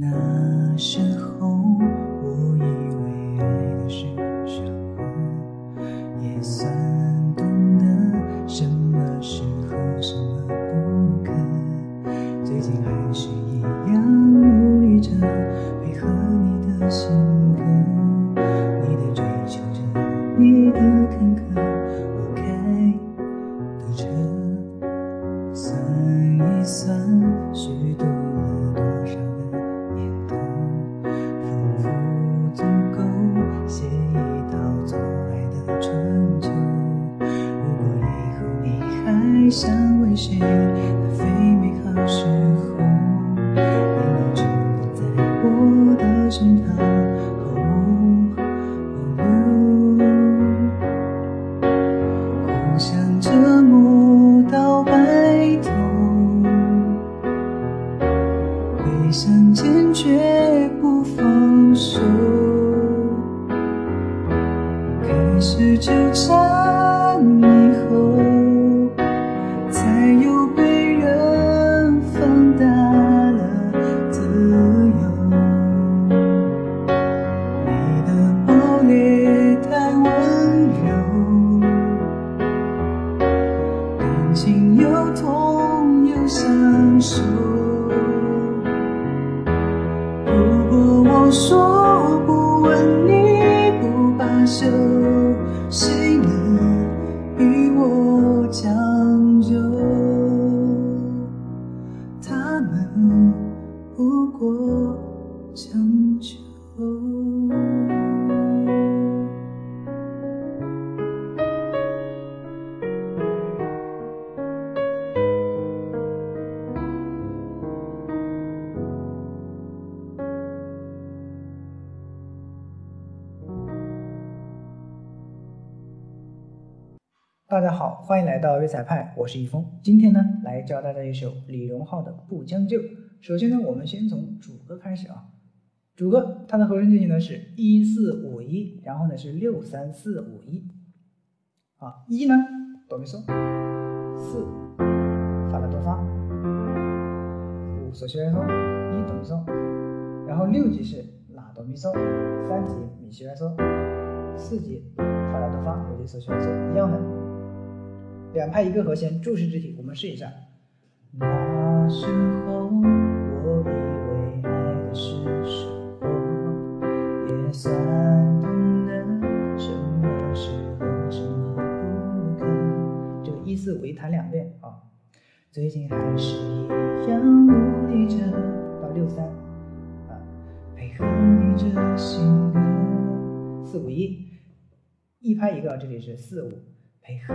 那声想为谁浪费美好时候，愿你只能在我的胸膛后保留。互相折磨到白头，会相见却不放手，开始纠缠以后，说不问你不罢休，谁能与我将就？他们不过将大家好，欢迎来到粤彩派，我是易峰。今天呢，来教大家一首李荣浩的《不将就》。首先呢，我们先从主歌开始啊。主歌它的和声进行呢是一四五一，然后呢是六三四五一。啊，一呢哆咪嗦，四发拉哆发，五嗦西来嗦，一哆咪嗦，然后六级是拉哆咪嗦，三级米西来嗦，四级发拉哆发，五级嗦西来嗦，一样的。两拍一个和弦，注释肢体，我们试一下。那时候，我以为爱的是生活，也算懂得什么适合，什么不可。这个一四五一弹两遍啊，最近还是一样努力着，到六三啊，配合你这性格，四五一，一拍一个，这里是四五，配合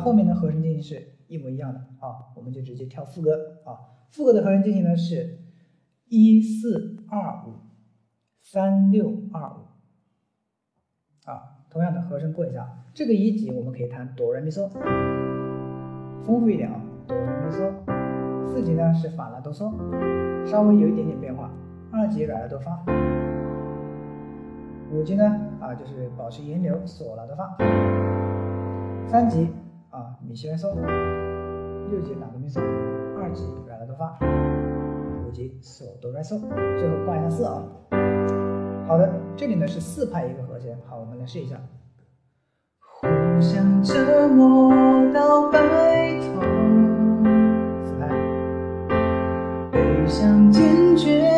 后面的和声进行是一模一样的啊，我们就直接跳副歌啊。副歌的和声进行呢是一四二五三六二五啊，同样的和声过一下。这个一级我们可以弹哆来咪嗦，丰富一点啊，哆来咪嗦。四级呢是法拉哆嗦，稍微有一点点变化。二级软拉哆发。五级呢啊就是保持音流，嗦拉哆发。三级啊咪西来嗦，六级拉哆咪嗦，二级软拉哆发，五级嗦哆来嗦，最后挂一下四啊。好的，这里呢是四拍一个和弦，好，我们来试一下。互相折磨到白头，四拍，被相见绝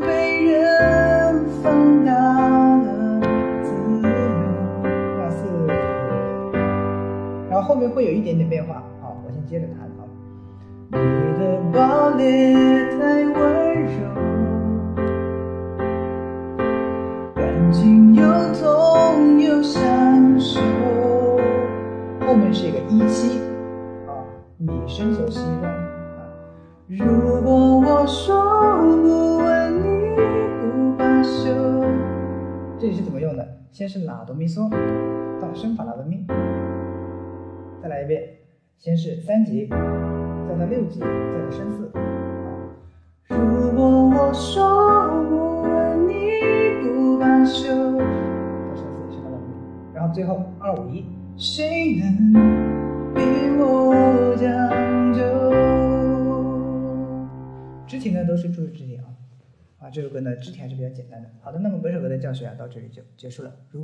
被人放大了自由。挂四，然后后面会有一点点变化，好，我先接着弹啊。你的暴烈太温柔，感情又痛又享受。后面是一个一七啊，米升索西瑞啊，如果我说这里是怎么用的？先是拉哆咪嗦到升法拉哆咪，再来一遍，先是三级，再到六级，再到升四。如果我说不问你不罢休，到升四，升到五，然后最后二五一，谁能比我讲究？肢体呢都是注意肢体啊。啊，这首歌呢之前是比较简单的。好的，那么本首歌的教学啊到这里就结束了。如